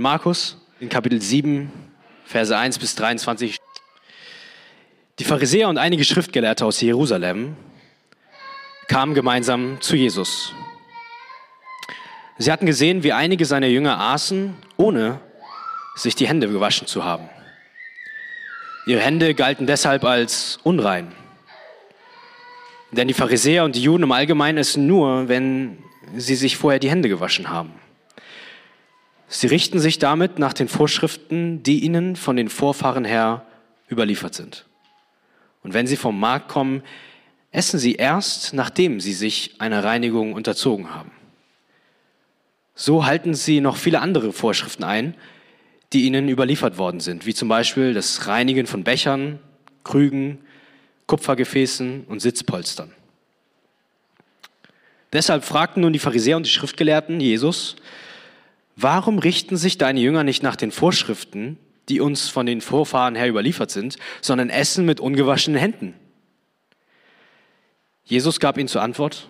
Markus in Kapitel 7, Verse 1 bis 23. Die Pharisäer und einige Schriftgelehrte aus Jerusalem kamen gemeinsam zu Jesus. Sie hatten gesehen, wie einige seiner Jünger aßen, ohne sich die Hände gewaschen zu haben. Ihre Hände galten deshalb als unrein. Denn die Pharisäer und die Juden im Allgemeinen essen nur, wenn sie sich vorher die Hände gewaschen haben. Sie richten sich damit nach den Vorschriften, die ihnen von den Vorfahren her überliefert sind. Und wenn sie vom Markt kommen, essen sie erst, nachdem sie sich einer Reinigung unterzogen haben. So halten sie noch viele andere Vorschriften ein, die ihnen überliefert worden sind, wie zum Beispiel das Reinigen von Bechern, Krügen, Kupfergefäßen und Sitzpolstern. Deshalb fragten nun die Pharisäer und die Schriftgelehrten Jesus, warum richten sich deine Jünger nicht nach den Vorschriften, die uns von den Vorfahren her überliefert sind, sondern essen mit ungewaschenen Händen? Jesus gab ihnen zur Antwort,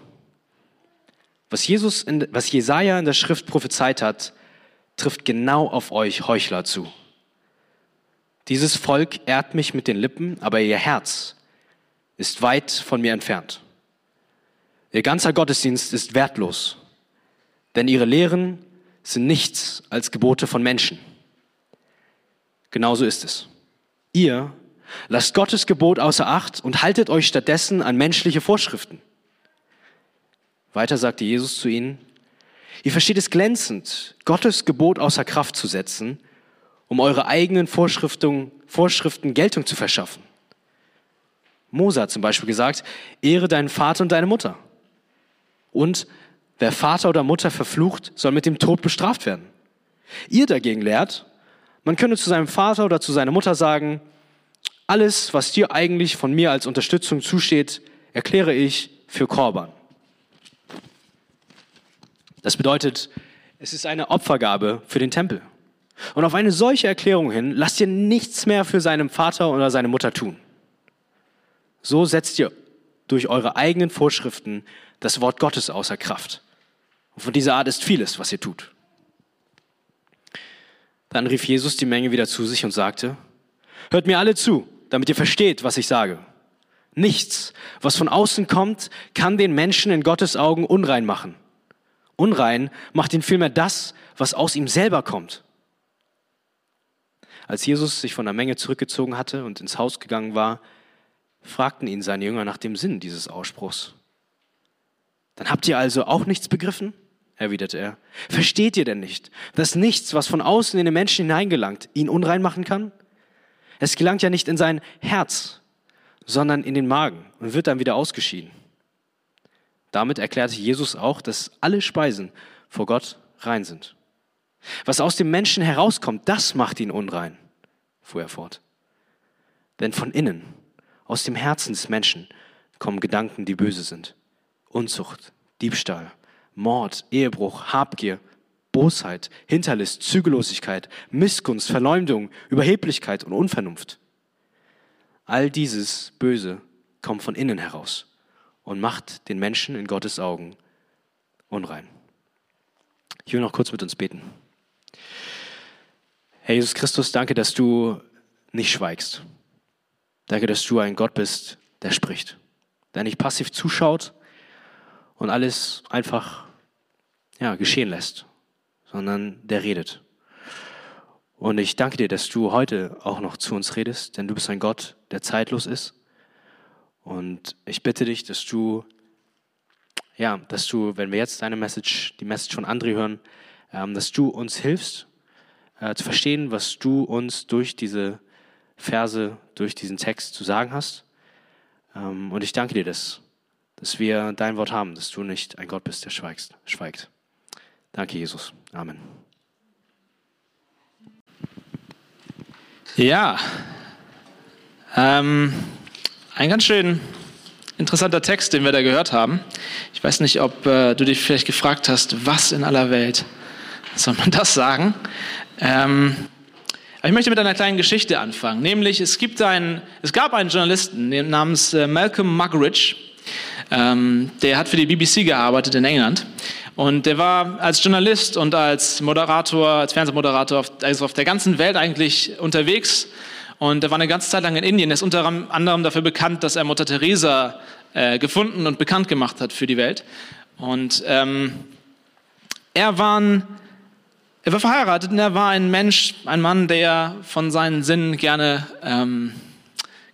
was, Jesus in, was Jesaja in der Schrift prophezeit hat, trifft genau auf euch Heuchler zu. Dieses Volk ehrt mich mit den Lippen, aber ihr Herz ist weit von mir entfernt. Ihr ganzer Gottesdienst ist wertlos, denn ihre Lehren sind nichts als Gebote von Menschen. Genauso ist es. Ihr lasst Gottes Gebot außer Acht und haltet euch stattdessen an menschliche Vorschriften. Weiter sagte Jesus zu ihnen, ihr versteht es glänzend, Gottes Gebot außer Kraft zu setzen, um eure eigenen Vorschriften, Vorschriften Geltung zu verschaffen. Mose hat zum Beispiel gesagt, ehre deinen Vater und deine Mutter. Und wer Vater oder Mutter verflucht, soll mit dem Tod bestraft werden. Ihr dagegen lehrt, man könne zu seinem Vater oder zu seiner Mutter sagen, alles, was dir eigentlich von mir als Unterstützung zusteht, erkläre ich für Korban. Das bedeutet, es ist eine Opfergabe für den Tempel. Und auf eine solche Erklärung hin lasst ihr nichts mehr für seinen Vater oder seine Mutter tun. So setzt ihr durch eure eigenen Vorschriften das Wort Gottes außer Kraft. Und von dieser Art ist vieles, was ihr tut. Dann rief Jesus die Menge wieder zu sich und sagte, hört mir alle zu, damit ihr versteht, was ich sage. Nichts, was von außen kommt, kann den Menschen in Gottes Augen unrein machen. Unrein macht ihn vielmehr das, was aus ihm selber kommt. Als Jesus sich von der Menge zurückgezogen hatte und ins Haus gegangen war, fragten ihn seine Jünger nach dem Sinn dieses Ausspruchs. Dann habt ihr also auch nichts begriffen? Erwiderte er. Versteht ihr denn nicht, dass nichts, was von außen in den Menschen hineingelangt, ihn unrein machen kann? Es gelangt ja nicht in sein Herz, sondern in den Magen und wird dann wieder ausgeschieden. Damit erklärte Jesus auch, dass alle Speisen vor Gott rein sind. Was aus dem Menschen herauskommt, das macht ihn unrein, fuhr er fort. Denn von innen, aus dem Herzen des Menschen, kommen Gedanken, die böse sind. Unzucht, Diebstahl, Mord, Ehebruch, Habgier, Bosheit, Hinterlist, Zügellosigkeit, Missgunst, Verleumdung, Überheblichkeit und Unvernunft. All dieses Böse kommt von innen heraus und macht den Menschen in Gottes Augen unrein. Ich will noch kurz mit uns beten. Herr Jesus Christus, danke, dass du nicht schweigst. Danke, dass du ein Gott bist, der spricht, der nicht passiv zuschaut und alles einfach ja, geschehen lässt, sondern der redet. Und ich danke dir, dass du heute auch noch zu uns redest, denn du bist ein Gott, der zeitlos ist und ich bitte dich, dass du, ja, dass du, wenn wir jetzt deine Message, die Message von André hören, ähm, dass du uns hilfst, äh, zu verstehen, was du uns durch diese Verse, durch diesen Text zu sagen hast. Ähm, und ich danke dir, dass, dass wir dein Wort haben, dass du nicht ein Gott bist, der schweigst, schweigt. Danke, Jesus. Amen. Ja, ähm, ein ganz schön interessanter Text, den wir da gehört haben. Ich weiß nicht, ob äh, du dich vielleicht gefragt hast, was in aller Welt soll man das sagen? Ähm, ich möchte mit einer kleinen Geschichte anfangen. Nämlich, es, gibt einen, es gab einen Journalisten namens äh, Malcolm Muggeridge. Ähm, der hat für die BBC gearbeitet in England. Und der war als Journalist und als Moderator, als Fernsehmoderator auf, also auf der ganzen Welt eigentlich unterwegs. Und er war eine ganze Zeit lang in Indien. Er ist unter anderem dafür bekannt, dass er Mutter Teresa äh, gefunden und bekannt gemacht hat für die Welt. Und ähm, er, war ein, er war verheiratet und er war ein Mensch, ein Mann, der von seinen Sinnen gerne ähm,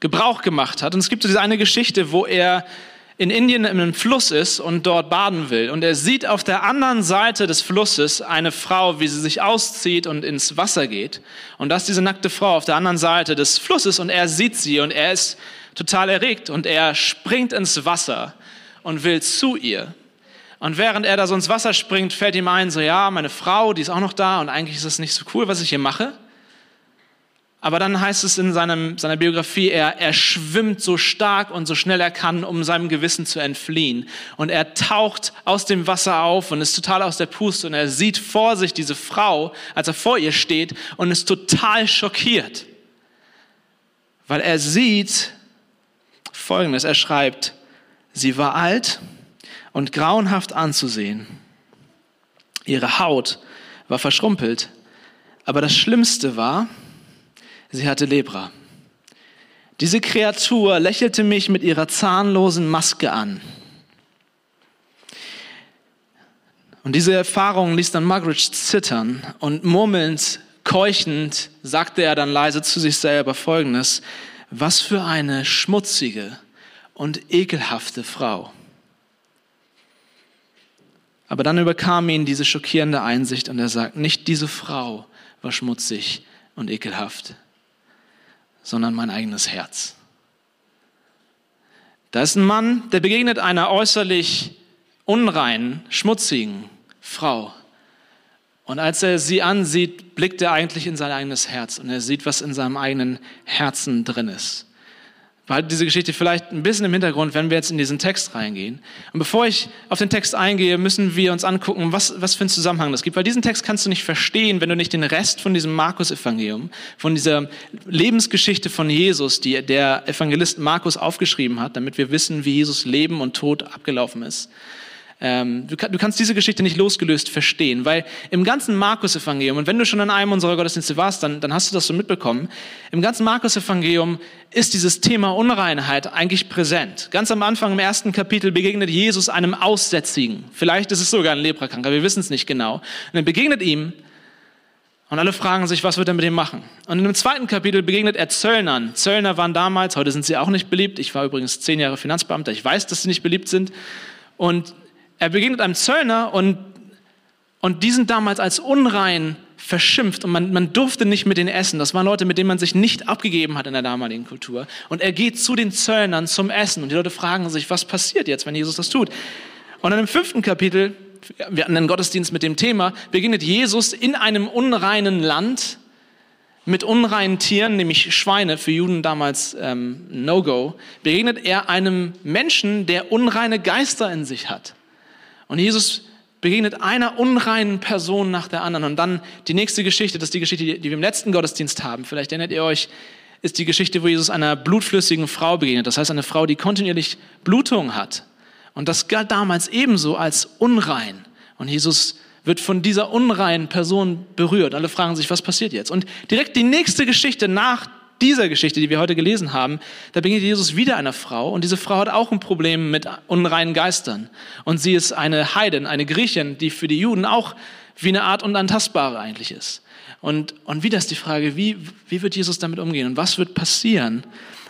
Gebrauch gemacht hat. Und es gibt so diese eine Geschichte, wo er in Indien in einem Fluss ist und dort baden will. Und er sieht auf der anderen Seite des Flusses eine Frau, wie sie sich auszieht und ins Wasser geht. Und das ist diese nackte Frau auf der anderen Seite des Flusses und er sieht sie und er ist total erregt und er springt ins Wasser und will zu ihr. Und während er da so ins Wasser springt, fällt ihm ein, so ja, meine Frau, die ist auch noch da und eigentlich ist es nicht so cool, was ich hier mache. Aber dann heißt es in seinem, seiner Biografie, er, er schwimmt so stark und so schnell er kann, um seinem Gewissen zu entfliehen. Und er taucht aus dem Wasser auf und ist total aus der Puste und er sieht vor sich diese Frau, als er vor ihr steht und ist total schockiert. Weil er sieht Folgendes, er schreibt, sie war alt und grauenhaft anzusehen. Ihre Haut war verschrumpelt, aber das Schlimmste war, Sie hatte Lepra. Diese Kreatur lächelte mich mit ihrer zahnlosen Maske an. Und diese Erfahrung ließ dann Margaret zittern und murmelnd, keuchend sagte er dann leise zu sich selber Folgendes, was für eine schmutzige und ekelhafte Frau. Aber dann überkam ihn diese schockierende Einsicht und er sagt, nicht diese Frau war schmutzig und ekelhaft, sondern mein eigenes Herz. Da ist ein Mann, der begegnet einer äußerlich unreinen, schmutzigen Frau. Und als er sie ansieht, blickt er eigentlich in sein eigenes Herz und er sieht, was in seinem eigenen Herzen drin ist behalte diese Geschichte vielleicht ein bisschen im Hintergrund, wenn wir jetzt in diesen Text reingehen. Und bevor ich auf den Text eingehe, müssen wir uns angucken, was, was für einen Zusammenhang das gibt. Weil diesen Text kannst du nicht verstehen, wenn du nicht den Rest von diesem Markus-Evangelium, von dieser Lebensgeschichte von Jesus, die der Evangelist Markus aufgeschrieben hat, damit wir wissen, wie Jesus Leben und Tod abgelaufen ist, ähm, du, du, kannst diese Geschichte nicht losgelöst verstehen, weil im ganzen Markus-Evangelium, und wenn du schon in einem unserer Gottesdienste warst, dann, dann hast du das so mitbekommen, im ganzen Markus-Evangelium ist dieses Thema Unreinheit eigentlich präsent. Ganz am Anfang im ersten Kapitel begegnet Jesus einem Aussätzigen. Vielleicht ist es sogar ein Leprakranker, wir wissen es nicht genau. Und er begegnet ihm und alle fragen sich, was wird er mit ihm machen? Und dem zweiten Kapitel begegnet er Zöllnern. Zöllner waren damals, heute sind sie auch nicht beliebt. Ich war übrigens zehn Jahre Finanzbeamter, ich weiß, dass sie nicht beliebt sind. Und er begegnet einem Zöllner und, und die sind damals als unrein verschimpft und man, man durfte nicht mit denen essen. Das waren Leute, mit denen man sich nicht abgegeben hat in der damaligen Kultur. Und er geht zu den Zöllnern zum Essen und die Leute fragen sich, was passiert jetzt, wenn Jesus das tut? Und in dem fünften Kapitel, wir hatten einen Gottesdienst mit dem Thema, begegnet Jesus in einem unreinen Land mit unreinen Tieren, nämlich Schweine, für Juden damals ähm, No-Go, begegnet er einem Menschen, der unreine Geister in sich hat. Und Jesus begegnet einer unreinen Person nach der anderen. Und dann die nächste Geschichte, das ist die Geschichte, die wir im letzten Gottesdienst haben. Vielleicht erinnert ihr euch, ist die Geschichte, wo Jesus einer blutflüssigen Frau begegnet. Das heißt, eine Frau, die kontinuierlich Blutung hat. Und das galt damals ebenso als unrein. Und Jesus wird von dieser unreinen Person berührt. Alle fragen sich, was passiert jetzt? Und direkt die nächste Geschichte nach dieser Geschichte, die wir heute gelesen haben, da begegnet Jesus wieder einer Frau und diese Frau hat auch ein Problem mit unreinen Geistern. Und sie ist eine Heidin, eine Griechin, die für die Juden auch wie eine Art Unantastbare eigentlich ist. Und, und wieder ist die Frage, wie, wie wird Jesus damit umgehen und was wird passieren?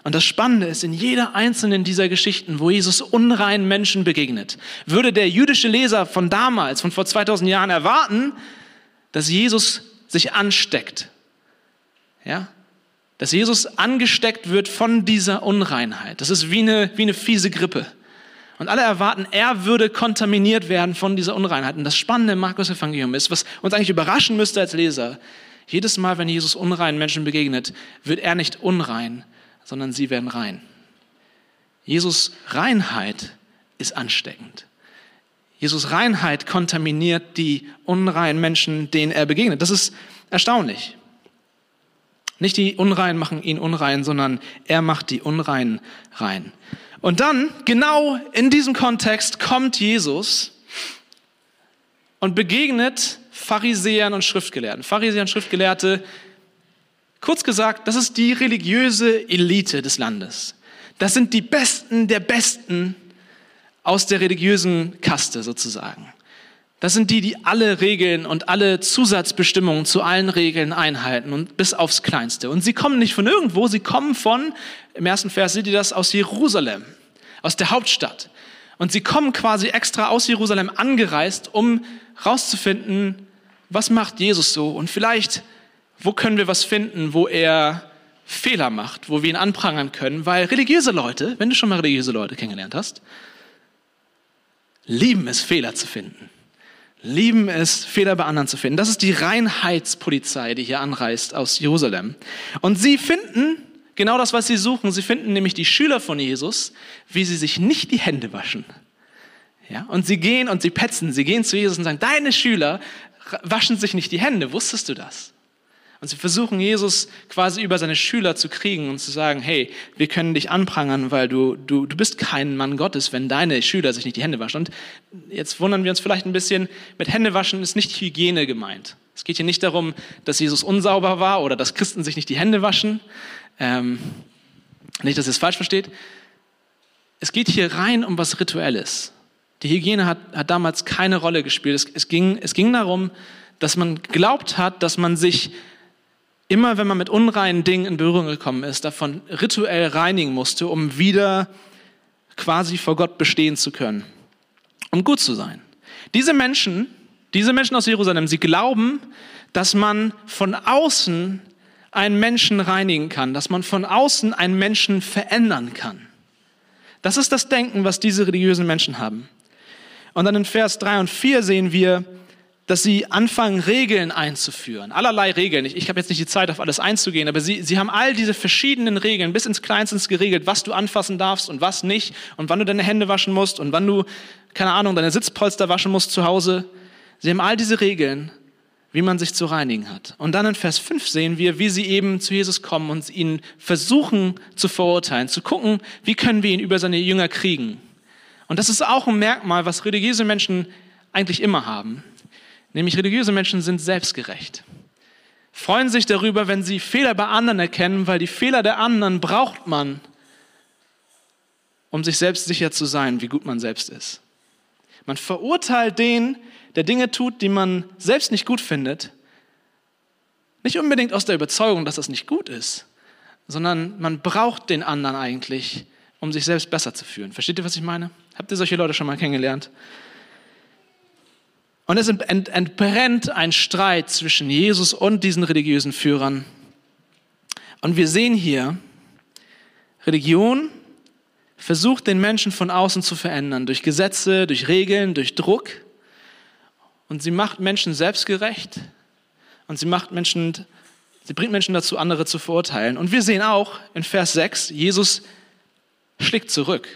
Und das Spannende ist, in jeder einzelnen dieser Geschichten, wo Jesus unreinen Menschen begegnet, würde der jüdische Leser von damals, von vor 2000 Jahren erwarten, dass Jesus sich ansteckt. Ja? Dass Jesus angesteckt wird von dieser Unreinheit. Das ist wie eine, wie eine fiese Grippe. Und alle erwarten, er würde kontaminiert werden von dieser Unreinheit. Und das Spannende im Markus-Evangelium ist, was uns eigentlich überraschen müsste als Leser, jedes Mal, wenn Jesus unreinen Menschen begegnet, wird er nicht unrein, sondern sie werden rein. Jesus Reinheit ist ansteckend. Jesus Reinheit kontaminiert die unreinen Menschen, denen er begegnet. Das ist erstaunlich. Nicht die Unreinen machen ihn unrein, sondern er macht die Unreinen rein. Und dann, genau in diesem Kontext, kommt Jesus und begegnet Pharisäern und Schriftgelehrten. Pharisäer und Schriftgelehrte, kurz gesagt, das ist die religiöse Elite des Landes. Das sind die Besten der Besten aus der religiösen Kaste sozusagen. Das sind die, die alle Regeln und alle Zusatzbestimmungen zu allen Regeln einhalten und bis aufs Kleinste. Und sie kommen nicht von irgendwo, sie kommen von, im ersten Vers seht ihr das, aus Jerusalem, aus der Hauptstadt. Und sie kommen quasi extra aus Jerusalem angereist, um rauszufinden, was macht Jesus so und vielleicht, wo können wir was finden, wo er Fehler macht, wo wir ihn anprangern können, weil religiöse Leute, wenn du schon mal religiöse Leute kennengelernt hast, lieben es, Fehler zu finden lieben es, Fehler bei anderen zu finden. Das ist die Reinheitspolizei, die hier anreist aus Jerusalem. Und sie finden genau das, was sie suchen. Sie finden nämlich die Schüler von Jesus, wie sie sich nicht die Hände waschen. Ja, und sie gehen und sie petzen, sie gehen zu Jesus und sagen, deine Schüler waschen sich nicht die Hände. Wusstest du das? Und sie versuchen Jesus quasi über seine Schüler zu kriegen und zu sagen, hey, wir können dich anprangern, weil du, du, du bist kein Mann Gottes, wenn deine Schüler sich nicht die Hände waschen. Und jetzt wundern wir uns vielleicht ein bisschen, mit Händewaschen ist nicht Hygiene gemeint. Es geht hier nicht darum, dass Jesus unsauber war oder dass Christen sich nicht die Hände waschen. Ähm, nicht, dass ihr es falsch versteht. Es geht hier rein um was Rituelles. Die Hygiene hat, hat damals keine Rolle gespielt. Es, es, ging, es ging darum, dass man glaubt hat, dass man sich immer wenn man mit unreinen Dingen in Berührung gekommen ist, davon rituell reinigen musste, um wieder quasi vor Gott bestehen zu können, um gut zu sein. Diese Menschen, diese Menschen aus Jerusalem, sie glauben, dass man von außen einen Menschen reinigen kann, dass man von außen einen Menschen verändern kann. Das ist das Denken, was diese religiösen Menschen haben. Und dann in Vers 3 und 4 sehen wir, dass sie anfangen, Regeln einzuführen. Allerlei Regeln. Ich, ich habe jetzt nicht die Zeit, auf alles einzugehen, aber sie, sie haben all diese verschiedenen Regeln bis ins Kleinste geregelt, was du anfassen darfst und was nicht und wann du deine Hände waschen musst und wann du, keine Ahnung, deine Sitzpolster waschen musst zu Hause. Sie haben all diese Regeln, wie man sich zu reinigen hat. Und dann in Vers 5 sehen wir, wie sie eben zu Jesus kommen und ihn versuchen zu verurteilen, zu gucken, wie können wir ihn über seine Jünger kriegen. Und das ist auch ein Merkmal, was religiöse Menschen eigentlich immer haben. Nämlich religiöse Menschen sind selbstgerecht. Freuen sich darüber, wenn sie Fehler bei anderen erkennen, weil die Fehler der anderen braucht man, um sich selbst sicher zu sein, wie gut man selbst ist. Man verurteilt den, der Dinge tut, die man selbst nicht gut findet, nicht unbedingt aus der Überzeugung, dass das nicht gut ist, sondern man braucht den anderen eigentlich, um sich selbst besser zu fühlen. Versteht ihr, was ich meine? Habt ihr solche Leute schon mal kennengelernt? Und es entbrennt ein Streit zwischen Jesus und diesen religiösen Führern. Und wir sehen hier, Religion versucht den Menschen von außen zu verändern, durch Gesetze, durch Regeln, durch Druck. Und sie macht Menschen selbstgerecht und sie macht Menschen, sie bringt Menschen dazu, andere zu verurteilen. Und wir sehen auch in Vers 6, Jesus schlägt zurück.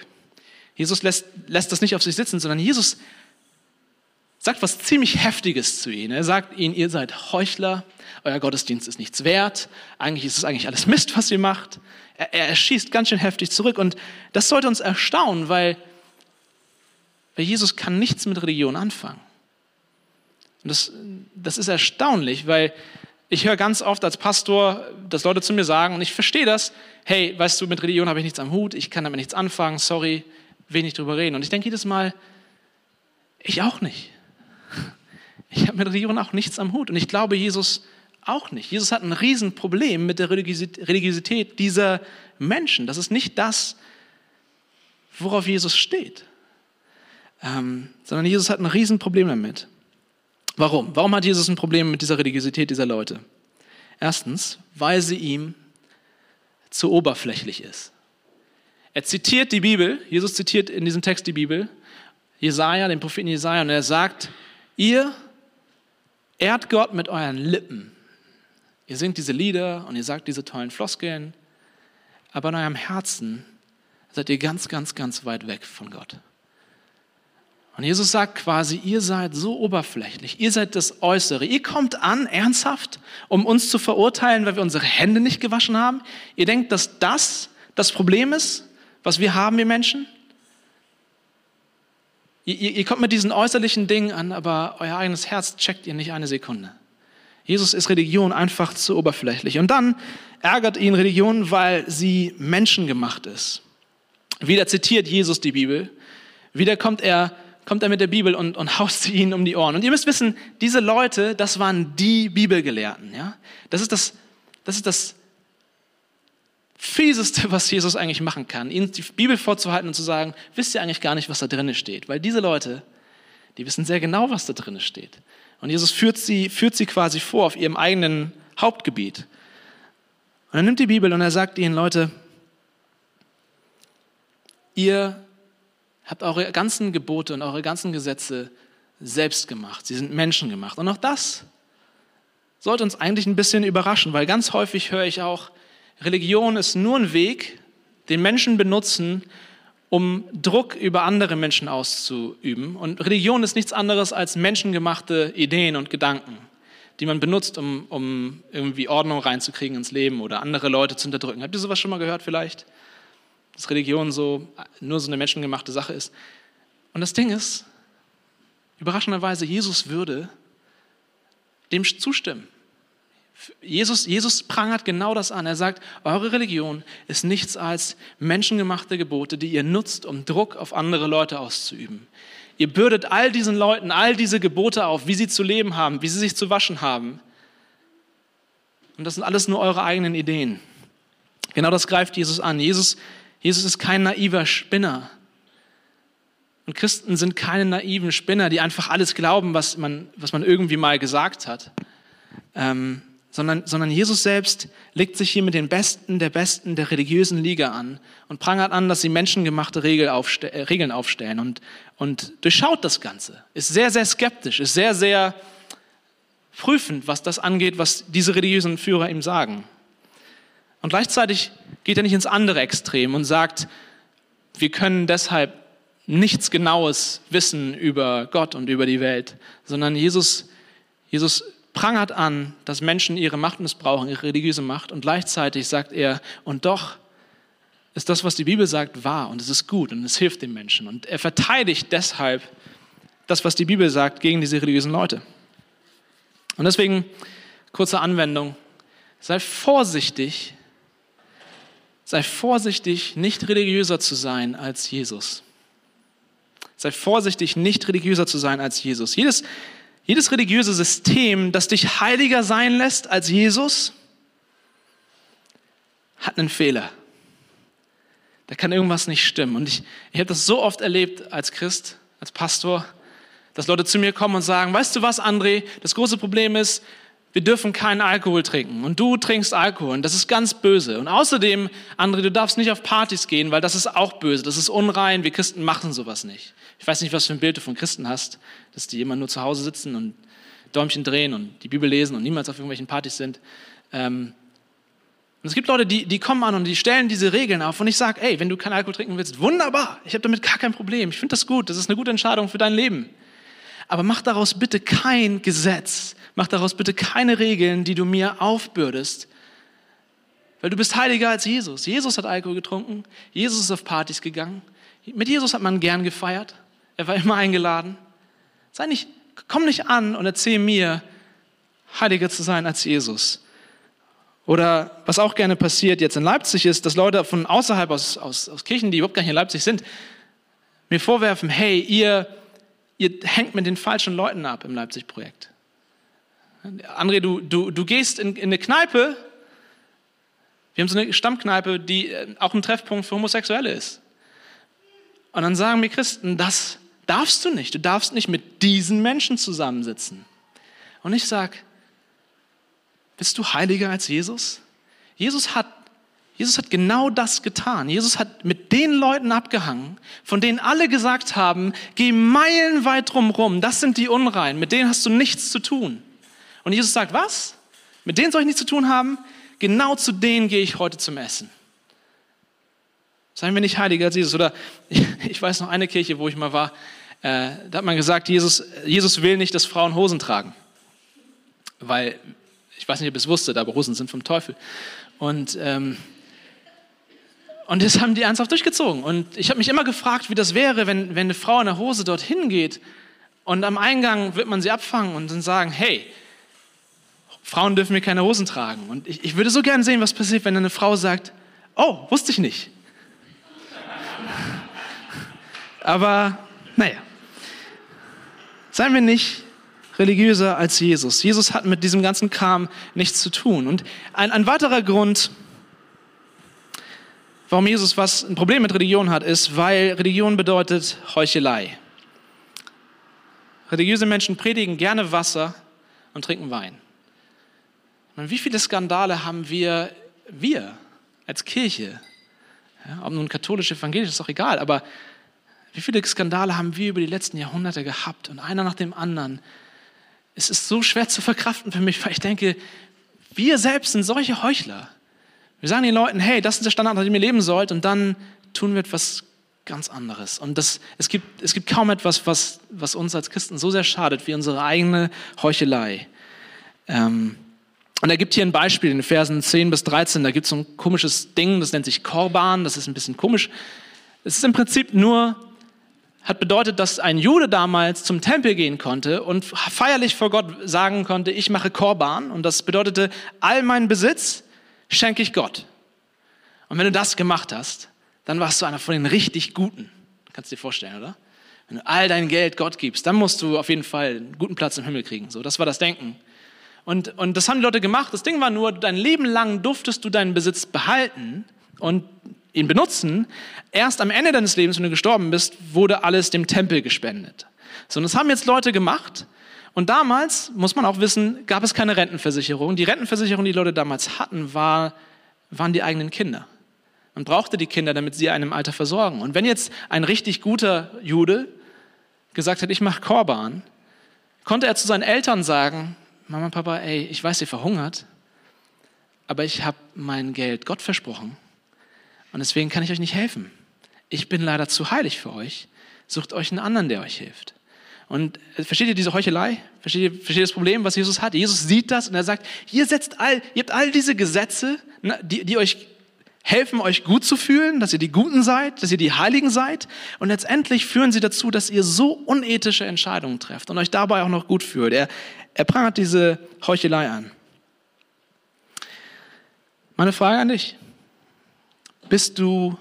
Jesus lässt, lässt das nicht auf sich sitzen, sondern Jesus sagt was ziemlich Heftiges zu ihnen. Er sagt ihnen, ihr seid Heuchler, euer Gottesdienst ist nichts wert, eigentlich ist es eigentlich alles Mist, was ihr macht. Er, er schießt ganz schön heftig zurück und das sollte uns erstaunen, weil, weil Jesus kann nichts mit Religion anfangen. Und das, das ist erstaunlich, weil ich höre ganz oft als Pastor, dass Leute zu mir sagen, und ich verstehe das, hey, weißt du, mit Religion habe ich nichts am Hut, ich kann damit nichts anfangen, sorry, wenig drüber reden. Und ich denke jedes Mal, ich auch nicht. Ich habe mit Religion auch nichts am Hut und ich glaube Jesus auch nicht. Jesus hat ein Riesenproblem mit der Religiosität dieser Menschen. Das ist nicht das, worauf Jesus steht, ähm, sondern Jesus hat ein Riesenproblem damit. Warum? Warum hat Jesus ein Problem mit dieser Religiosität dieser Leute? Erstens, weil sie ihm zu oberflächlich ist. Er zitiert die Bibel, Jesus zitiert in diesem Text die Bibel, Jesaja, den Propheten Jesaja, und er sagt, ihr Ehrt Gott mit euren Lippen. Ihr singt diese Lieder und ihr sagt diese tollen Floskeln, aber in eurem Herzen seid ihr ganz, ganz, ganz weit weg von Gott. Und Jesus sagt quasi, ihr seid so oberflächlich, ihr seid das Äußere. Ihr kommt an, ernsthaft, um uns zu verurteilen, weil wir unsere Hände nicht gewaschen haben. Ihr denkt, dass das das Problem ist, was wir haben, wir Menschen? Ihr, ihr kommt mit diesen äußerlichen Dingen an, aber euer eigenes Herz checkt ihr nicht eine Sekunde. Jesus ist Religion einfach zu oberflächlich. Und dann ärgert ihn Religion, weil sie menschengemacht ist. Wieder zitiert Jesus die Bibel. Wieder kommt er, kommt er mit der Bibel und, und haust sie ihnen um die Ohren. Und ihr müsst wissen, diese Leute, das waren die Bibelgelehrten. Ja? Das ist das, das ist das Fieseste, was Jesus eigentlich machen kann, ihnen die Bibel vorzuhalten und zu sagen, wisst ihr eigentlich gar nicht, was da drinnen steht. Weil diese Leute, die wissen sehr genau, was da drinnen steht. Und Jesus führt sie, führt sie quasi vor auf ihrem eigenen Hauptgebiet. Und er nimmt die Bibel und er sagt ihnen, Leute, ihr habt eure ganzen Gebote und eure ganzen Gesetze selbst gemacht. Sie sind Menschen gemacht. Und auch das sollte uns eigentlich ein bisschen überraschen, weil ganz häufig höre ich auch, Religion ist nur ein Weg, den Menschen benutzen, um Druck über andere Menschen auszuüben. Und Religion ist nichts anderes als menschengemachte Ideen und Gedanken, die man benutzt, um, um irgendwie Ordnung reinzukriegen ins Leben oder andere Leute zu unterdrücken. Habt ihr sowas schon mal gehört vielleicht? Dass Religion so nur so eine menschengemachte Sache ist. Und das Ding ist, überraschenderweise, Jesus würde dem zustimmen. Jesus, Jesus prangert genau das an. Er sagt, eure Religion ist nichts als menschengemachte Gebote, die ihr nutzt, um Druck auf andere Leute auszuüben. Ihr bürdet all diesen Leuten all diese Gebote auf, wie sie zu leben haben, wie sie sich zu waschen haben. Und das sind alles nur eure eigenen Ideen. Genau das greift Jesus an. Jesus, Jesus ist kein naiver Spinner. Und Christen sind keine naiven Spinner, die einfach alles glauben, was man, was man irgendwie mal gesagt hat. Ähm, sondern, sondern Jesus selbst legt sich hier mit den Besten der Besten der religiösen Liga an und prangert an, dass sie menschengemachte Regel aufste äh, Regeln aufstellen und, und durchschaut das Ganze, ist sehr, sehr skeptisch, ist sehr, sehr prüfend, was das angeht, was diese religiösen Führer ihm sagen. Und gleichzeitig geht er nicht ins andere Extrem und sagt, wir können deshalb nichts Genaues wissen über Gott und über die Welt, sondern Jesus, Jesus prangert an, dass Menschen ihre Macht missbrauchen, ihre religiöse Macht, und gleichzeitig sagt er, und doch ist das, was die Bibel sagt, wahr und es ist gut und es hilft den Menschen. Und er verteidigt deshalb das, was die Bibel sagt, gegen diese religiösen Leute. Und deswegen, kurze Anwendung, sei vorsichtig, sei vorsichtig, nicht religiöser zu sein als Jesus. Sei vorsichtig, nicht religiöser zu sein als Jesus. Jedes jedes religiöse System, das dich heiliger sein lässt als Jesus, hat einen Fehler. Da kann irgendwas nicht stimmen. Und ich, ich habe das so oft erlebt als Christ, als Pastor, dass Leute zu mir kommen und sagen, weißt du was, André, das große Problem ist, wir dürfen keinen Alkohol trinken. Und du trinkst Alkohol. Und das ist ganz böse. Und außerdem, André, du darfst nicht auf Partys gehen, weil das ist auch böse, das ist unrein, wir Christen machen sowas nicht. Ich weiß nicht, was für ein Bild du von Christen hast, dass die immer nur zu Hause sitzen und Däumchen drehen und die Bibel lesen und niemals auf irgendwelchen Partys sind. Ähm, und es gibt Leute, die, die kommen an und die stellen diese Regeln auf. Und ich sage, ey, wenn du keinen Alkohol trinken willst, wunderbar, ich habe damit gar kein Problem, ich finde das gut, das ist eine gute Entscheidung für dein Leben. Aber mach daraus bitte kein Gesetz, mach daraus bitte keine Regeln, die du mir aufbürdest, weil du bist heiliger als Jesus. Jesus hat Alkohol getrunken, Jesus ist auf Partys gegangen, mit Jesus hat man gern gefeiert, er war immer eingeladen. Sei nicht, komm nicht an und erzähl mir, heiliger zu sein als Jesus. Oder was auch gerne passiert jetzt in Leipzig ist, dass Leute von außerhalb aus, aus, aus Kirchen, die überhaupt gar nicht in Leipzig sind, mir vorwerfen, hey, ihr, ihr hängt mit den falschen Leuten ab im Leipzig-Projekt. André, du, du, du gehst in, in eine Kneipe, wir haben so eine Stammkneipe, die äh, auch ein Treffpunkt für Homosexuelle ist. Und dann sagen mir Christen, das darfst du nicht. Du darfst nicht mit diesen Menschen zusammensitzen. Und ich sage, bist du heiliger als Jesus? Jesus hat, Jesus hat genau das getan. Jesus hat mit den Leuten abgehangen, von denen alle gesagt haben, geh meilenweit drumherum, das sind die Unrein, mit denen hast du nichts zu tun. Und Jesus sagt, was? Mit denen soll ich nichts zu tun haben? Genau zu denen gehe ich heute zum Essen. Seien wir nicht heiliger als Jesus. Oder ich weiß noch eine Kirche, wo ich mal war, äh, da hat man gesagt, Jesus, Jesus will nicht, dass Frauen Hosen tragen. Weil, ich weiß nicht, ob ihr es wusstet, aber Hosen sind vom Teufel. Und, ähm, Und das haben die ernsthaft durchgezogen. Und ich habe mich immer gefragt, wie das wäre, wenn, wenn eine Frau in der Hose dorthin geht und am Eingang wird man sie abfangen und dann sagen, hey, Frauen dürfen mir keine Hosen tragen. Und ich, ich würde so gern sehen, was passiert, wenn eine Frau sagt, oh, wusste ich nicht. Aber naja, seien wir nicht religiöser als Jesus. Jesus hat mit diesem ganzen Kram nichts zu tun. Und ein, ein weiterer Grund, warum Jesus was ein Problem mit Religion hat, ist, weil Religion bedeutet Heuchelei. Religiöse Menschen predigen gerne Wasser und trinken Wein. Und wie viele Skandale haben wir, wir als Kirche, ja, ob nun katholisch, evangelisch, ist doch egal, aber wie viele Skandale haben wir über die letzten Jahrhunderte gehabt und einer nach dem anderen. Es ist so schwer zu verkraften für mich, weil ich denke, wir selbst sind solche Heuchler. Wir sagen den Leuten, hey, das ist der Standard, nach dem ihr leben sollt, und dann tun wir etwas ganz anderes. Und das, es, gibt, es gibt kaum etwas, was, was uns als Christen so sehr schadet wie unsere eigene Heuchelei. Ähm, und er gibt hier ein Beispiel in Versen 10 bis 13. Da gibt es so ein komisches Ding, das nennt sich Korban. Das ist ein bisschen komisch. Es ist im Prinzip nur, hat bedeutet, dass ein Jude damals zum Tempel gehen konnte und feierlich vor Gott sagen konnte, ich mache Korban. Und das bedeutete, all meinen Besitz schenke ich Gott. Und wenn du das gemacht hast, dann warst du einer von den richtig Guten. Kannst du dir vorstellen, oder? Wenn du all dein Geld Gott gibst, dann musst du auf jeden Fall einen guten Platz im Himmel kriegen. So, das war das Denken. Und, und das haben die Leute gemacht. Das Ding war nur, dein Leben lang durftest du deinen Besitz behalten und ihn benutzen. Erst am Ende deines Lebens, wenn du gestorben bist, wurde alles dem Tempel gespendet. So, und das haben jetzt Leute gemacht. Und damals, muss man auch wissen, gab es keine Rentenversicherung. Die Rentenversicherung, die Leute damals hatten, war, waren die eigenen Kinder. Man brauchte die Kinder, damit sie einem Alter versorgen. Und wenn jetzt ein richtig guter Jude gesagt hat, ich mache Korban, konnte er zu seinen Eltern sagen, Mama, Papa, ey, ich weiß, ihr verhungert, aber ich habe mein Geld Gott versprochen und deswegen kann ich euch nicht helfen. Ich bin leider zu heilig für euch. Sucht euch einen anderen, der euch hilft. Und äh, versteht ihr diese Heuchelei? Versteht ihr, versteht ihr das Problem, was Jesus hat? Jesus sieht das und er sagt, ihr setzt all, ihr habt all diese Gesetze, die, die euch helfen, euch gut zu fühlen, dass ihr die Guten seid, dass ihr die Heiligen seid. Und letztendlich führen sie dazu, dass ihr so unethische Entscheidungen trefft und euch dabei auch noch gut fühlt. Er, er prangert diese Heuchelei an. Meine Frage an dich. Bist du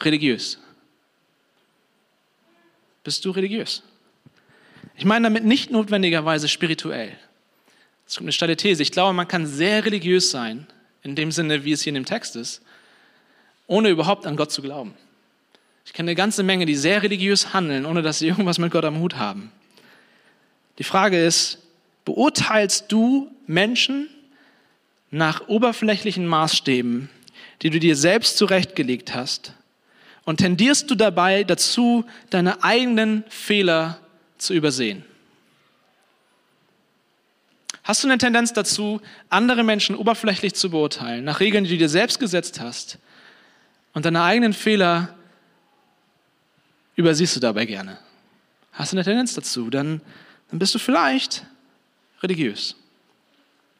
religiös? Bist du religiös? Ich meine damit nicht notwendigerweise spirituell. Das ist eine steile These. Ich glaube, man kann sehr religiös sein, in dem Sinne, wie es hier in dem Text ist, ohne überhaupt an Gott zu glauben. Ich kenne eine ganze Menge, die sehr religiös handeln, ohne dass sie irgendwas mit Gott am Hut haben. Die Frage ist, beurteilst du Menschen nach oberflächlichen Maßstäben, die du dir selbst zurechtgelegt hast, und tendierst du dabei dazu, deine eigenen Fehler zu übersehen? Hast du eine Tendenz dazu, andere Menschen oberflächlich zu beurteilen, nach Regeln, die du dir selbst gesetzt hast, und deine eigenen Fehler übersiehst du dabei gerne? Hast du eine Tendenz dazu? Dann, dann bist du vielleicht religiös.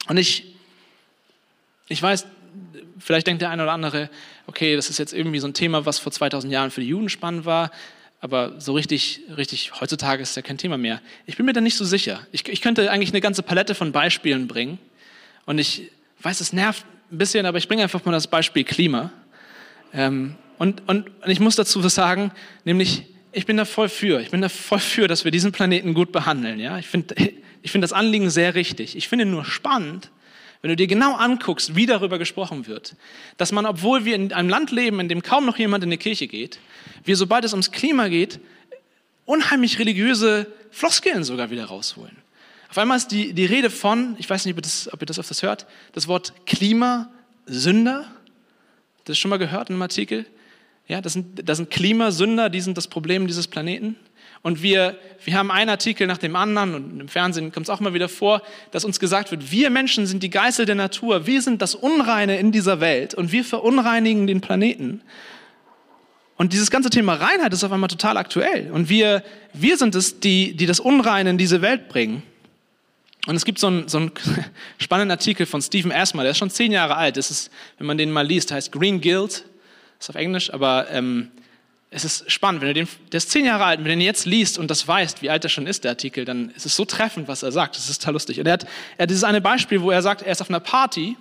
Und ich, ich weiß, vielleicht denkt der eine oder andere, okay, das ist jetzt irgendwie so ein Thema, was vor 2000 Jahren für die Juden spannend war aber so richtig, richtig, heutzutage ist ja kein Thema mehr. Ich bin mir da nicht so sicher. Ich, ich könnte eigentlich eine ganze Palette von Beispielen bringen. Und ich weiß, es nervt ein bisschen, aber ich bringe einfach mal das Beispiel Klima. Ähm, und, und, und ich muss dazu was sagen, nämlich, ich bin da voll für. Ich bin da voll für, dass wir diesen Planeten gut behandeln. Ja? Ich finde ich find das Anliegen sehr richtig. Ich finde nur spannend, wenn du dir genau anguckst, wie darüber gesprochen wird, dass man, obwohl wir in einem Land leben, in dem kaum noch jemand in die Kirche geht, wir, sobald es ums Klima geht, unheimlich religiöse Floskeln sogar wieder rausholen. Auf einmal ist die, die Rede von, ich weiß nicht, ob ihr das, ob ihr das öfters hört, das Wort Klimasünder. Das schon mal gehört in einem Artikel? Ja, das sind, das sind Klimasünder, die sind das Problem dieses Planeten. Und wir, wir haben einen Artikel nach dem anderen und im Fernsehen kommt es auch mal wieder vor, dass uns gesagt wird, wir Menschen sind die Geißel der Natur, wir sind das Unreine in dieser Welt und wir verunreinigen den Planeten. Und dieses ganze Thema Reinheit ist auf einmal total aktuell. Und wir, wir sind es, die, die das Unreine in diese Welt bringen. Und es gibt so einen, so einen spannenden Artikel von Stephen Asmer, der ist schon zehn Jahre alt. Das ist, wenn man den mal liest, heißt Green Guild. Ist auf Englisch, aber ähm, es ist spannend. Wenn du den, der ist zehn Jahre alt, wenn du den jetzt liest und das weißt, wie alt er schon ist, der Artikel, dann ist es so treffend, was er sagt. Das ist total lustig. Und er hat, er hat dieses eine Beispiel, wo er sagt, er ist auf einer Party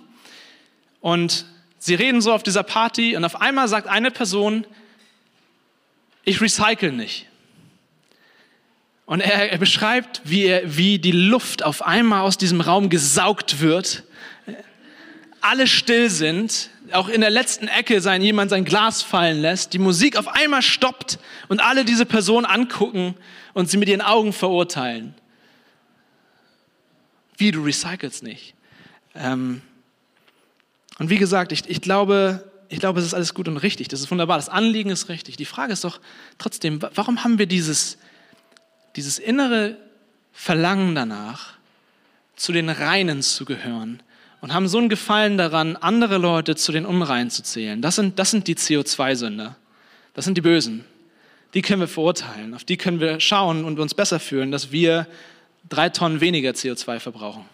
und sie reden so auf dieser Party und auf einmal sagt eine Person, ich recycle nicht. Und er, er beschreibt, wie, er, wie die Luft auf einmal aus diesem Raum gesaugt wird. Alle still sind, auch in der letzten Ecke sein jemand sein Glas fallen lässt, die Musik auf einmal stoppt und alle diese Person angucken und sie mit ihren Augen verurteilen. Wie, du recycelst nicht. Ähm und wie gesagt, ich, ich, glaube, ich glaube, es ist alles gut und richtig. Das ist wunderbar. Das Anliegen ist richtig. Die Frage ist doch trotzdem, warum haben wir dieses, dieses innere Verlangen danach, zu den Reinen zu gehören und haben so einen Gefallen daran, andere Leute zu den Unreinen zu zählen. Das sind, das sind die CO2-Sünder. Das sind die Bösen. Die können wir verurteilen. Auf die können wir schauen und uns besser fühlen, dass wir drei Tonnen weniger CO2 verbrauchen.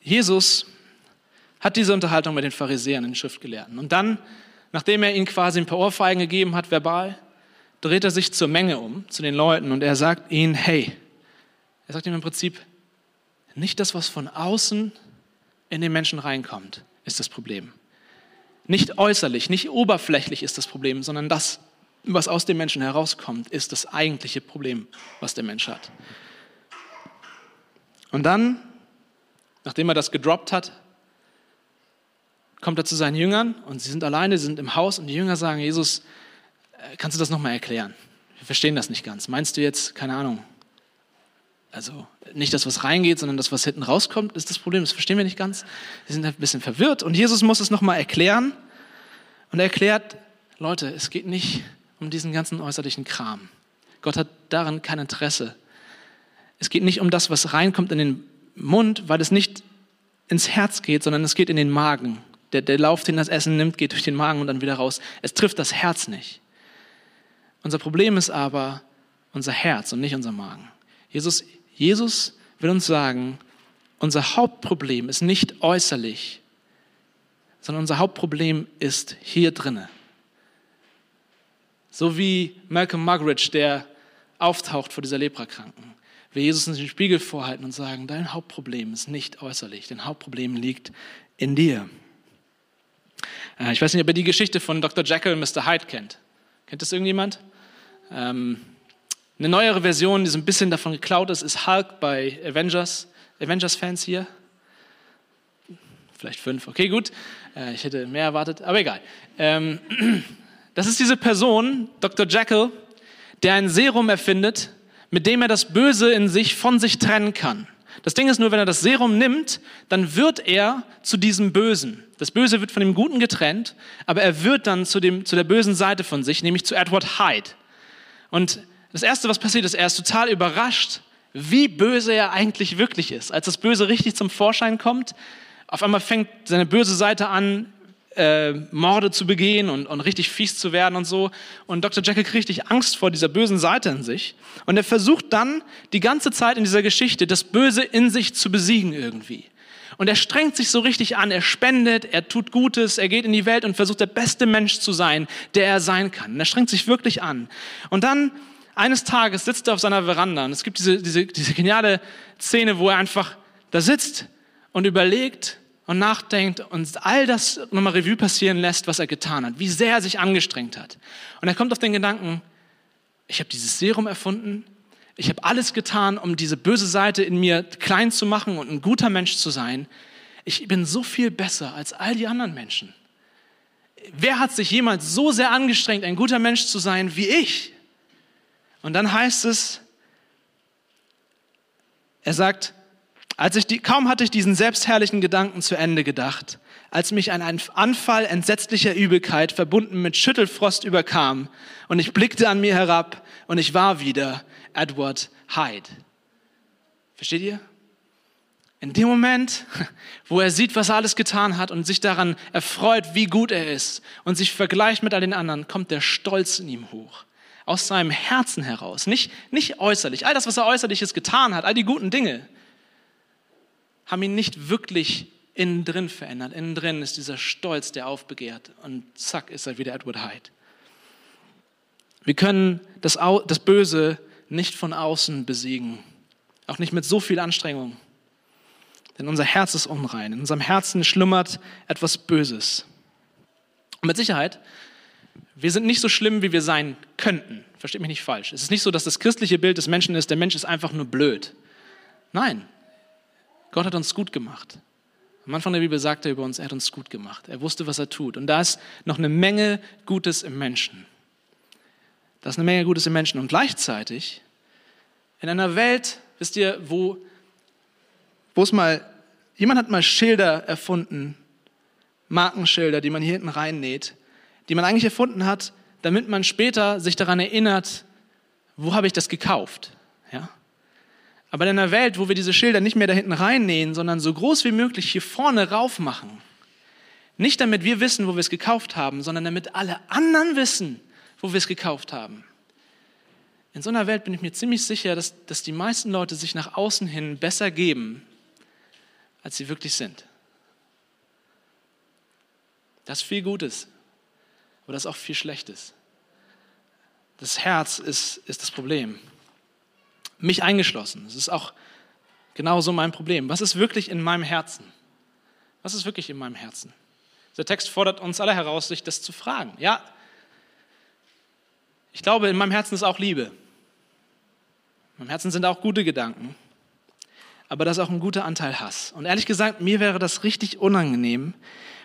Jesus hat diese Unterhaltung mit den Pharisäern, den Schriftgelehrten. Und dann Nachdem er ihnen quasi ein paar Ohrfeigen gegeben hat, verbal, dreht er sich zur Menge um, zu den Leuten, und er sagt ihnen, hey, er sagt ihnen im Prinzip, nicht das, was von außen in den Menschen reinkommt, ist das Problem. Nicht äußerlich, nicht oberflächlich ist das Problem, sondern das, was aus dem Menschen herauskommt, ist das eigentliche Problem, was der Mensch hat. Und dann, nachdem er das gedroppt hat, kommt er zu seinen Jüngern und sie sind alleine, sie sind im Haus und die Jünger sagen, Jesus, äh, kannst du das nochmal erklären? Wir verstehen das nicht ganz. Meinst du jetzt, keine Ahnung, also nicht das, was reingeht, sondern das, was hinten rauskommt, ist das Problem. Das verstehen wir nicht ganz. Sie sind ein bisschen verwirrt und Jesus muss es nochmal erklären. Und er erklärt, Leute, es geht nicht um diesen ganzen äußerlichen Kram. Gott hat daran kein Interesse. Es geht nicht um das, was reinkommt in den Mund, weil es nicht ins Herz geht, sondern es geht in den Magen. Der, der Lauf, den das Essen nimmt, geht durch den Magen und dann wieder raus. Es trifft das Herz nicht. Unser Problem ist aber unser Herz und nicht unser Magen. Jesus, Jesus will uns sagen, unser Hauptproblem ist nicht äußerlich, sondern unser Hauptproblem ist hier drinne. So wie Malcolm Muggeridge, der auftaucht vor dieser Leprakranken, will Jesus uns den Spiegel vorhalten und sagen, dein Hauptproblem ist nicht äußerlich, dein Hauptproblem liegt in dir. Äh, ich weiß nicht, ob ihr die Geschichte von Dr. Jekyll und Mr. Hyde kennt. Kennt das irgendjemand? Ähm, eine neuere Version, die so ein bisschen davon geklaut ist, ist Hulk bei Avengers. Avengers-Fans hier? Vielleicht fünf, okay, gut. Äh, ich hätte mehr erwartet, aber egal. Ähm, das ist diese Person, Dr. Jekyll, der ein Serum erfindet, mit dem er das Böse in sich von sich trennen kann. Das Ding ist nur, wenn er das Serum nimmt, dann wird er zu diesem Bösen. Das Böse wird von dem Guten getrennt, aber er wird dann zu, dem, zu der bösen Seite von sich, nämlich zu Edward Hyde. Und das Erste, was passiert ist, er ist total überrascht, wie böse er eigentlich wirklich ist. Als das Böse richtig zum Vorschein kommt, auf einmal fängt seine böse Seite an, äh, Morde zu begehen und, und richtig fies zu werden und so. Und Dr. Jekyll kriegt richtig Angst vor dieser bösen Seite in sich. Und er versucht dann die ganze Zeit in dieser Geschichte das Böse in sich zu besiegen irgendwie. Und er strengt sich so richtig an, er spendet, er tut Gutes, er geht in die Welt und versucht der beste Mensch zu sein, der er sein kann. Und er strengt sich wirklich an. Und dann eines Tages sitzt er auf seiner Veranda und es gibt diese, diese, diese geniale Szene, wo er einfach da sitzt und überlegt, und nachdenkt und all das nochmal Revue passieren lässt, was er getan hat, wie sehr er sich angestrengt hat. Und er kommt auf den Gedanken, ich habe dieses Serum erfunden, ich habe alles getan, um diese böse Seite in mir klein zu machen und ein guter Mensch zu sein. Ich bin so viel besser als all die anderen Menschen. Wer hat sich jemals so sehr angestrengt, ein guter Mensch zu sein wie ich? Und dann heißt es, er sagt, als ich die, kaum hatte ich diesen selbstherrlichen Gedanken zu Ende gedacht, als mich ein Anfall entsetzlicher Übelkeit verbunden mit Schüttelfrost überkam und ich blickte an mir herab und ich war wieder Edward Hyde. Versteht ihr? In dem Moment, wo er sieht, was er alles getan hat und sich daran erfreut, wie gut er ist und sich vergleicht mit all den anderen, kommt der Stolz in ihm hoch. Aus seinem Herzen heraus, nicht, nicht äußerlich. All das, was er äußerliches getan hat, all die guten Dinge, haben ihn nicht wirklich innen drin verändert. Innen drin ist dieser Stolz, der aufbegehrt und zack ist er wieder Edward Hyde. Wir können das, das Böse nicht von außen besiegen, auch nicht mit so viel Anstrengung. Denn unser Herz ist unrein. In unserem Herzen schlummert etwas Böses. Und mit Sicherheit, wir sind nicht so schlimm, wie wir sein könnten. Versteht mich nicht falsch. Es ist nicht so, dass das christliche Bild des Menschen ist, der Mensch ist einfach nur blöd. Nein, Gott hat uns gut gemacht. Am Anfang der Bibel sagt er über uns, er hat uns gut gemacht. Er wusste, was er tut. Und da ist noch eine Menge Gutes im Menschen. Da ist eine Menge Gutes im Menschen. Und gleichzeitig, in einer Welt, wisst ihr, wo, wo es mal, jemand hat mal Schilder erfunden, Markenschilder, die man hier hinten reinnäht, die man eigentlich erfunden hat, damit man später sich daran erinnert, wo habe ich das gekauft? Ja? Aber in einer Welt, wo wir diese Schilder nicht mehr da hinten reinnähen, sondern so groß wie möglich hier vorne rauf machen, nicht damit wir wissen, wo wir es gekauft haben, sondern damit alle anderen wissen, wo wir es gekauft haben. In so einer Welt bin ich mir ziemlich sicher, dass, dass die meisten Leute sich nach außen hin besser geben, als sie wirklich sind. Das ist viel Gutes, aber das ist auch viel Schlechtes. Das Herz ist, ist das Problem. Mich eingeschlossen. Das ist auch genauso mein Problem. Was ist wirklich in meinem Herzen? Was ist wirklich in meinem Herzen? Der Text fordert uns alle heraus, sich das zu fragen. Ja, ich glaube, in meinem Herzen ist auch Liebe. In meinem Herzen sind auch gute Gedanken. Aber da ist auch ein guter Anteil Hass. Und ehrlich gesagt, mir wäre das richtig unangenehm,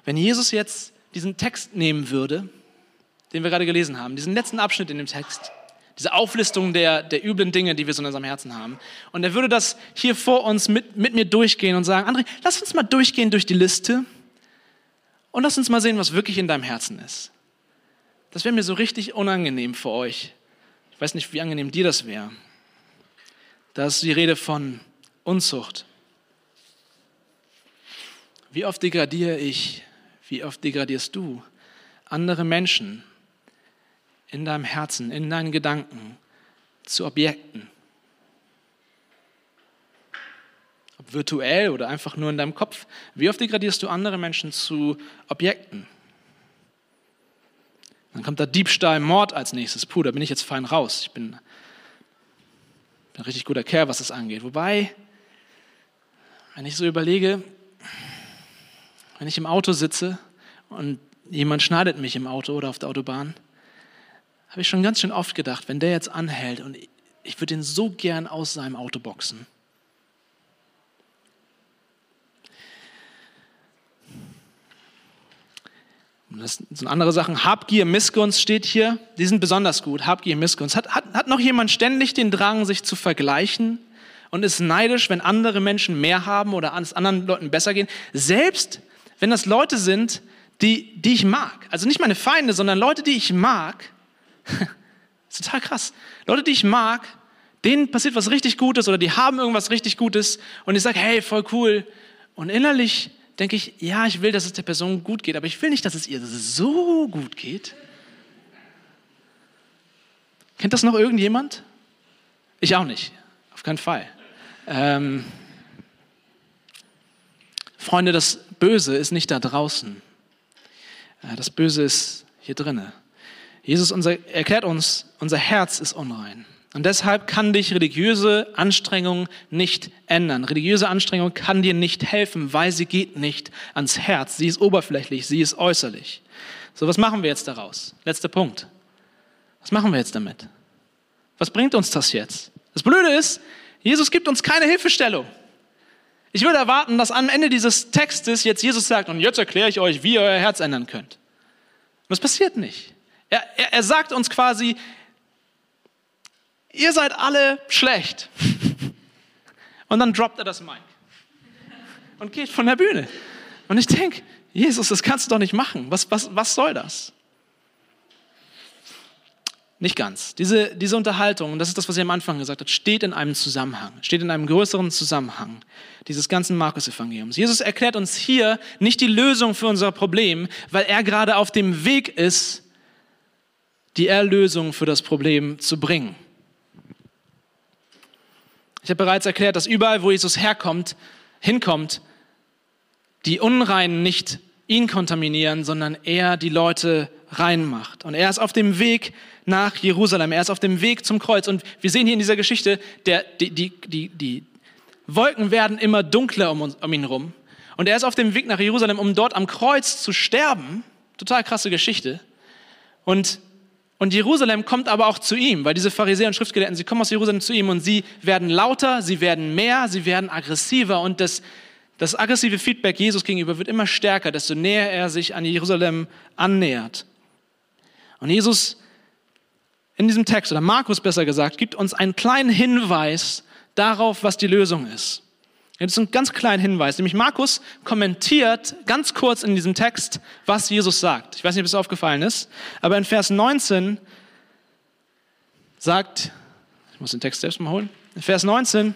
wenn Jesus jetzt diesen Text nehmen würde, den wir gerade gelesen haben, diesen letzten Abschnitt in dem Text, diese Auflistung der, der üblen Dinge, die wir so in unserem Herzen haben. Und er würde das hier vor uns mit, mit mir durchgehen und sagen, André, lass uns mal durchgehen durch die Liste und lass uns mal sehen, was wirklich in deinem Herzen ist. Das wäre mir so richtig unangenehm für euch. Ich weiß nicht, wie angenehm dir das wäre. Da ist die Rede von Unzucht. Wie oft degradiere ich, wie oft degradierst du andere Menschen in deinem Herzen, in deinen Gedanken zu Objekten? Ob virtuell oder einfach nur in deinem Kopf. Wie oft degradierst du andere Menschen zu Objekten? Dann kommt da Diebstahl, Mord als nächstes. Puh, da bin ich jetzt fein raus. Ich bin, bin ein richtig guter Kerl, was das angeht. Wobei, wenn ich so überlege, wenn ich im Auto sitze und jemand schneidet mich im Auto oder auf der Autobahn, habe ich schon ganz schön oft gedacht, wenn der jetzt anhält und ich würde ihn so gern aus seinem Auto boxen. Das sind andere Sachen. Habgier, Missgunst steht hier. Die sind besonders gut. Habgier, Missgunst. Hat, hat, hat noch jemand ständig den Drang, sich zu vergleichen und ist neidisch, wenn andere Menschen mehr haben oder es anderen Leuten besser gehen? Selbst wenn das Leute sind, die, die ich mag. Also nicht meine Feinde, sondern Leute, die ich mag. total krass. Leute, die ich mag, denen passiert was richtig Gutes oder die haben irgendwas richtig Gutes und ich sage, hey, voll cool. Und innerlich denke ich, ja, ich will, dass es der Person gut geht, aber ich will nicht, dass es ihr so gut geht. Kennt das noch irgendjemand? Ich auch nicht, auf keinen Fall. Ähm, Freunde, das Böse ist nicht da draußen. Äh, das Böse ist hier drinnen. Jesus unser, erklärt uns, unser Herz ist unrein. Und deshalb kann dich religiöse Anstrengung nicht ändern. Religiöse Anstrengung kann dir nicht helfen, weil sie geht nicht ans Herz. Sie ist oberflächlich, sie ist äußerlich. So, was machen wir jetzt daraus? Letzter Punkt. Was machen wir jetzt damit? Was bringt uns das jetzt? Das Blöde ist, Jesus gibt uns keine Hilfestellung. Ich würde erwarten, dass am Ende dieses Textes jetzt Jesus sagt, und jetzt erkläre ich euch, wie ihr euer Herz ändern könnt. Und das passiert nicht. Er, er, er sagt uns quasi, ihr seid alle schlecht. Und dann droppt er das Mic und geht von der Bühne. Und ich denke, Jesus, das kannst du doch nicht machen. Was, was, was soll das? Nicht ganz. Diese, diese Unterhaltung, und das ist das, was er am Anfang gesagt hat, steht in einem Zusammenhang, steht in einem größeren Zusammenhang dieses ganzen Markus-Evangeliums. Jesus erklärt uns hier nicht die Lösung für unser Problem, weil er gerade auf dem Weg ist, die Erlösung für das Problem zu bringen. Ich habe bereits erklärt, dass überall, wo Jesus herkommt, hinkommt, die Unreinen nicht ihn kontaminieren, sondern er die Leute rein macht. Und er ist auf dem Weg nach Jerusalem, er ist auf dem Weg zum Kreuz. Und wir sehen hier in dieser Geschichte, der, die, die, die, die Wolken werden immer dunkler um, uns, um ihn herum. Und er ist auf dem Weg nach Jerusalem, um dort am Kreuz zu sterben. Total krasse Geschichte. Und, und Jerusalem kommt aber auch zu ihm, weil diese Pharisäer und Schriftgelehrten, sie kommen aus Jerusalem zu ihm und sie werden lauter, sie werden mehr, sie werden aggressiver und das, das aggressive Feedback Jesus gegenüber wird immer stärker, desto näher er sich an Jerusalem annähert. Und Jesus in diesem Text, oder Markus besser gesagt, gibt uns einen kleinen Hinweis darauf, was die Lösung ist. Das ist ein ganz kleiner Hinweis, nämlich Markus kommentiert ganz kurz in diesem Text, was Jesus sagt. Ich weiß nicht, ob es aufgefallen ist, aber in Vers 19 sagt, ich muss den Text selbst mal holen, in Vers 19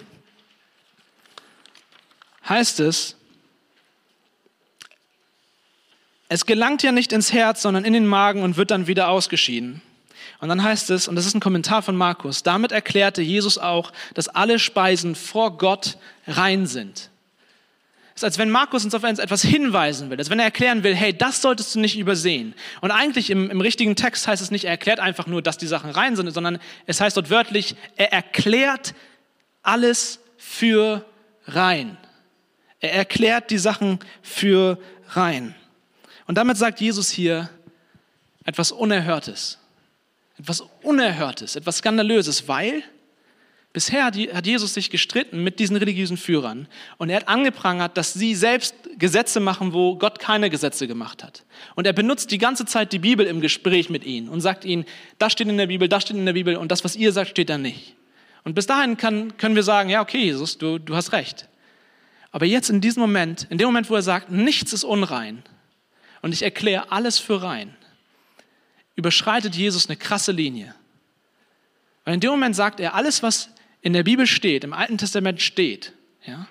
heißt es, es gelangt ja nicht ins Herz, sondern in den Magen und wird dann wieder ausgeschieden. Und dann heißt es, und das ist ein Kommentar von Markus, damit erklärte Jesus auch, dass alle Speisen vor Gott rein sind. Es ist, als wenn Markus uns auf etwas hinweisen will, als wenn er erklären will, hey, das solltest du nicht übersehen. Und eigentlich im, im richtigen Text heißt es nicht, er erklärt einfach nur, dass die Sachen rein sind, sondern es heißt dort wörtlich, er erklärt alles für rein. Er erklärt die Sachen für rein. Und damit sagt Jesus hier etwas Unerhörtes. Etwas Unerhörtes, etwas Skandalöses, weil bisher hat Jesus sich gestritten mit diesen religiösen Führern und er hat angeprangert, dass sie selbst Gesetze machen, wo Gott keine Gesetze gemacht hat. Und er benutzt die ganze Zeit die Bibel im Gespräch mit ihnen und sagt ihnen, das steht in der Bibel, das steht in der Bibel und das, was ihr sagt, steht da nicht. Und bis dahin kann, können wir sagen, ja, okay, Jesus, du, du hast recht. Aber jetzt in diesem Moment, in dem Moment, wo er sagt, nichts ist unrein und ich erkläre alles für rein, überschreitet Jesus eine krasse Linie. Weil in dem Moment sagt er, alles, was in der Bibel steht, im Alten Testament steht, ja,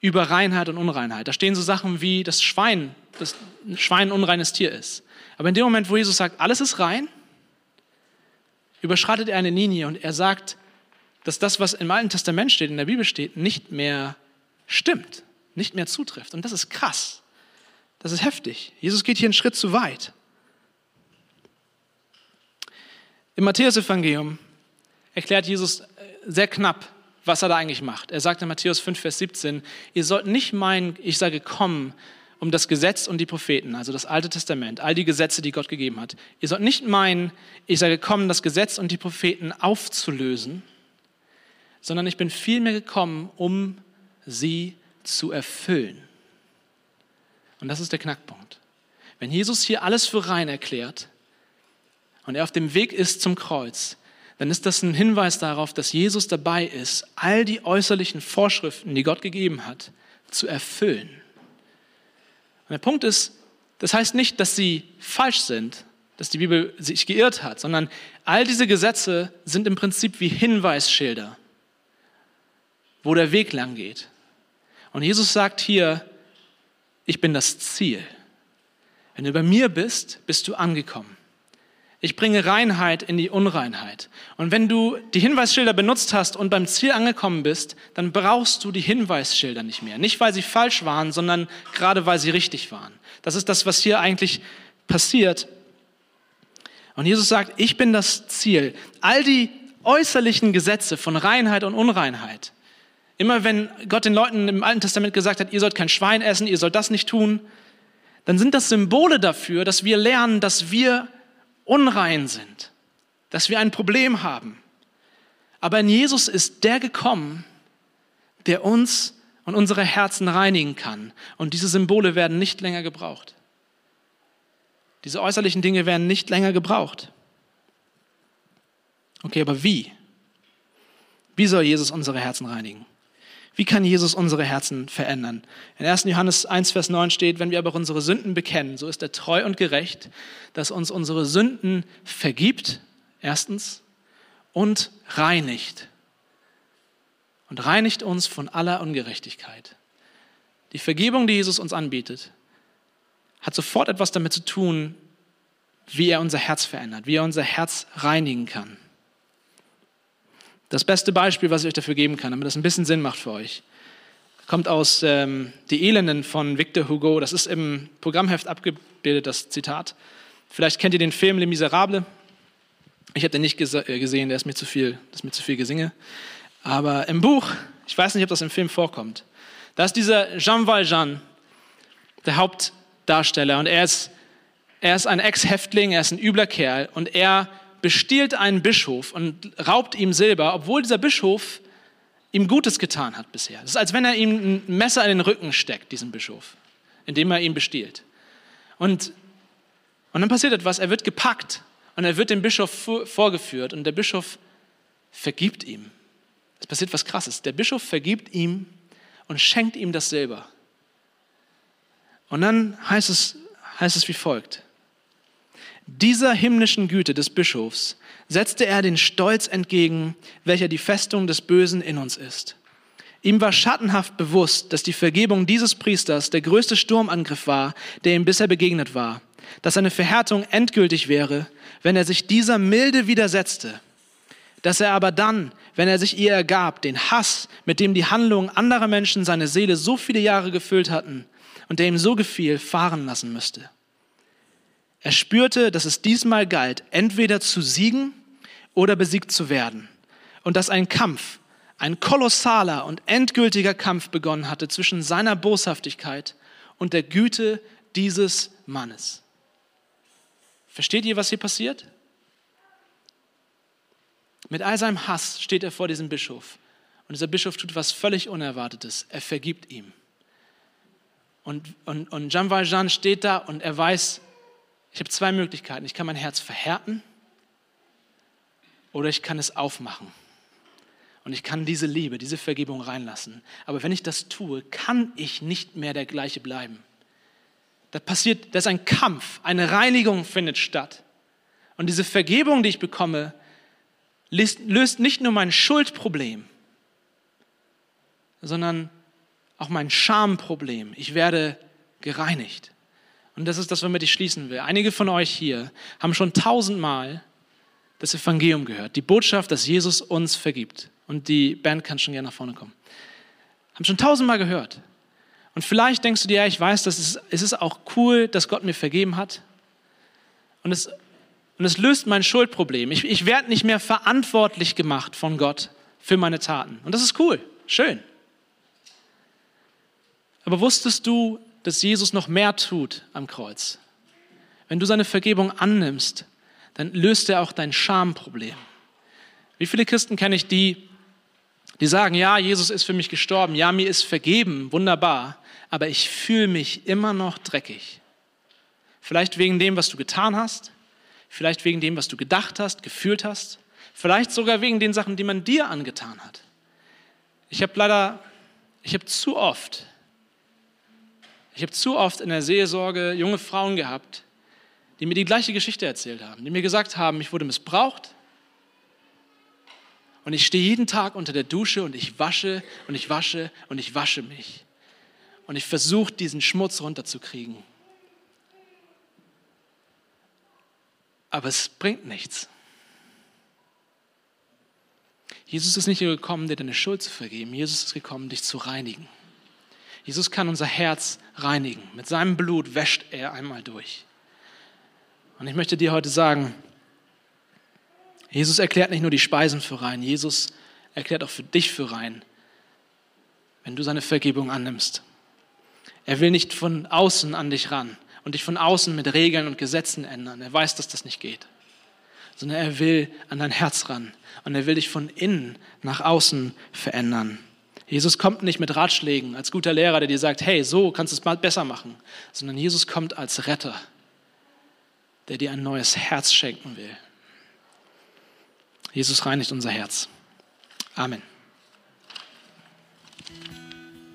über Reinheit und Unreinheit. Da stehen so Sachen wie das Schwein, das Schwein ein unreines Tier ist. Aber in dem Moment, wo Jesus sagt, alles ist rein, überschreitet er eine Linie und er sagt, dass das, was im Alten Testament steht, in der Bibel steht, nicht mehr stimmt, nicht mehr zutrifft. Und das ist krass. Das ist heftig. Jesus geht hier einen Schritt zu weit. Im Matthäusevangelium erklärt Jesus äh, sehr knapp, was er da eigentlich macht. Er sagt in Matthäus 5, Vers 17, ihr sollt nicht meinen, ich sage kommen, um das Gesetz und die Propheten, also das Alte Testament, all die Gesetze, die Gott gegeben hat. Ihr sollt nicht meinen, ich sage kommen, das Gesetz und die Propheten aufzulösen, sondern ich bin vielmehr gekommen, um sie zu erfüllen. Und das ist der Knackpunkt. Wenn Jesus hier alles für rein erklärt, und er auf dem Weg ist zum Kreuz, dann ist das ein Hinweis darauf, dass Jesus dabei ist, all die äußerlichen Vorschriften, die Gott gegeben hat, zu erfüllen. Und der Punkt ist, das heißt nicht, dass sie falsch sind, dass die Bibel sich geirrt hat, sondern all diese Gesetze sind im Prinzip wie Hinweisschilder, wo der Weg lang geht. Und Jesus sagt hier, ich bin das Ziel. Wenn du bei mir bist, bist du angekommen. Ich bringe Reinheit in die Unreinheit. Und wenn du die Hinweisschilder benutzt hast und beim Ziel angekommen bist, dann brauchst du die Hinweisschilder nicht mehr. Nicht, weil sie falsch waren, sondern gerade weil sie richtig waren. Das ist das, was hier eigentlich passiert. Und Jesus sagt, ich bin das Ziel. All die äußerlichen Gesetze von Reinheit und Unreinheit. Immer wenn Gott den Leuten im Alten Testament gesagt hat, ihr sollt kein Schwein essen, ihr sollt das nicht tun, dann sind das Symbole dafür, dass wir lernen, dass wir unrein sind, dass wir ein Problem haben. Aber in Jesus ist der gekommen, der uns und unsere Herzen reinigen kann. Und diese Symbole werden nicht länger gebraucht. Diese äußerlichen Dinge werden nicht länger gebraucht. Okay, aber wie? Wie soll Jesus unsere Herzen reinigen? Wie kann Jesus unsere Herzen verändern? In 1. Johannes 1, Vers 9 steht, wenn wir aber unsere Sünden bekennen, so ist er treu und gerecht, dass uns unsere Sünden vergibt, erstens, und reinigt. Und reinigt uns von aller Ungerechtigkeit. Die Vergebung, die Jesus uns anbietet, hat sofort etwas damit zu tun, wie er unser Herz verändert, wie er unser Herz reinigen kann. Das beste Beispiel, was ich euch dafür geben kann, damit das ein bisschen Sinn macht für euch. kommt aus ähm, Die Elenden von Victor Hugo. Das ist im Programmheft abgebildet, das Zitat. Vielleicht kennt ihr den Film Les Miserables. Ich habe den nicht äh, gesehen, der ist mir zu viel, das ist mir zu viel Gesinge. Aber im Buch, ich weiß nicht, ob das im Film vorkommt, da ist dieser Jean Valjean, der Hauptdarsteller, und er ist, er ist ein Ex-Häftling, er ist ein übler Kerl, und er bestiehlt einen Bischof und raubt ihm Silber, obwohl dieser Bischof ihm Gutes getan hat bisher. Es ist, als wenn er ihm ein Messer in den Rücken steckt, diesem Bischof, indem er ihn bestiehlt. Und, und dann passiert etwas, er wird gepackt und er wird dem Bischof vorgeführt und der Bischof vergibt ihm. Es passiert was Krasses. Der Bischof vergibt ihm und schenkt ihm das Silber. Und dann heißt es, heißt es wie folgt. Dieser himmlischen Güte des Bischofs setzte er den Stolz entgegen, welcher die Festung des Bösen in uns ist. Ihm war schattenhaft bewusst, dass die Vergebung dieses Priesters der größte Sturmangriff war, der ihm bisher begegnet war, dass seine Verhärtung endgültig wäre, wenn er sich dieser Milde widersetzte, dass er aber dann, wenn er sich ihr ergab, den Hass, mit dem die Handlungen anderer Menschen seine Seele so viele Jahre gefüllt hatten und der ihm so gefiel, fahren lassen müsste. Er spürte, dass es diesmal galt, entweder zu siegen oder besiegt zu werden. Und dass ein Kampf, ein kolossaler und endgültiger Kampf begonnen hatte zwischen seiner Boshaftigkeit und der Güte dieses Mannes. Versteht ihr, was hier passiert? Mit all seinem Hass steht er vor diesem Bischof. Und dieser Bischof tut was völlig Unerwartetes. Er vergibt ihm. Und, und, und Jean Valjean steht da und er weiß, ich habe zwei Möglichkeiten. Ich kann mein Herz verhärten oder ich kann es aufmachen. Und ich kann diese Liebe, diese Vergebung reinlassen. Aber wenn ich das tue, kann ich nicht mehr der gleiche bleiben. Da passiert, da ist ein Kampf, eine Reinigung findet statt. Und diese Vergebung, die ich bekomme, löst nicht nur mein Schuldproblem, sondern auch mein Schamproblem. Ich werde gereinigt. Und das ist das, womit ich schließen will. Einige von euch hier haben schon tausendmal das Evangelium gehört, die Botschaft, dass Jesus uns vergibt. Und die Band kann schon gerne nach vorne kommen. Haben schon tausendmal gehört. Und vielleicht denkst du dir, ja, ich weiß, das ist, es ist auch cool, dass Gott mir vergeben hat. Und es, und es löst mein Schuldproblem. Ich, ich werde nicht mehr verantwortlich gemacht von Gott für meine Taten. Und das ist cool, schön. Aber wusstest du, dass Jesus noch mehr tut am Kreuz. Wenn du seine Vergebung annimmst, dann löst er auch dein Schamproblem. Wie viele Christen kenne ich, die, die sagen, ja, Jesus ist für mich gestorben, ja, mir ist vergeben, wunderbar, aber ich fühle mich immer noch dreckig. Vielleicht wegen dem, was du getan hast, vielleicht wegen dem, was du gedacht hast, gefühlt hast, vielleicht sogar wegen den Sachen, die man dir angetan hat. Ich habe leider, ich habe zu oft ich habe zu oft in der Seelsorge junge Frauen gehabt, die mir die gleiche Geschichte erzählt haben, die mir gesagt haben, ich wurde missbraucht und ich stehe jeden Tag unter der Dusche und ich wasche und ich wasche und ich wasche mich und ich versuche diesen Schmutz runterzukriegen. Aber es bringt nichts. Jesus ist nicht gekommen, dir deine Schuld zu vergeben. Jesus ist gekommen, dich zu reinigen. Jesus kann unser Herz reinigen. Mit seinem Blut wäscht er einmal durch. Und ich möchte dir heute sagen, Jesus erklärt nicht nur die Speisen für rein, Jesus erklärt auch für dich für rein, wenn du seine Vergebung annimmst. Er will nicht von außen an dich ran und dich von außen mit Regeln und Gesetzen ändern. Er weiß, dass das nicht geht. Sondern er will an dein Herz ran und er will dich von innen nach außen verändern. Jesus kommt nicht mit Ratschlägen als guter Lehrer, der dir sagt, hey, so kannst du es mal besser machen, sondern Jesus kommt als Retter, der dir ein neues Herz schenken will. Jesus reinigt unser Herz. Amen.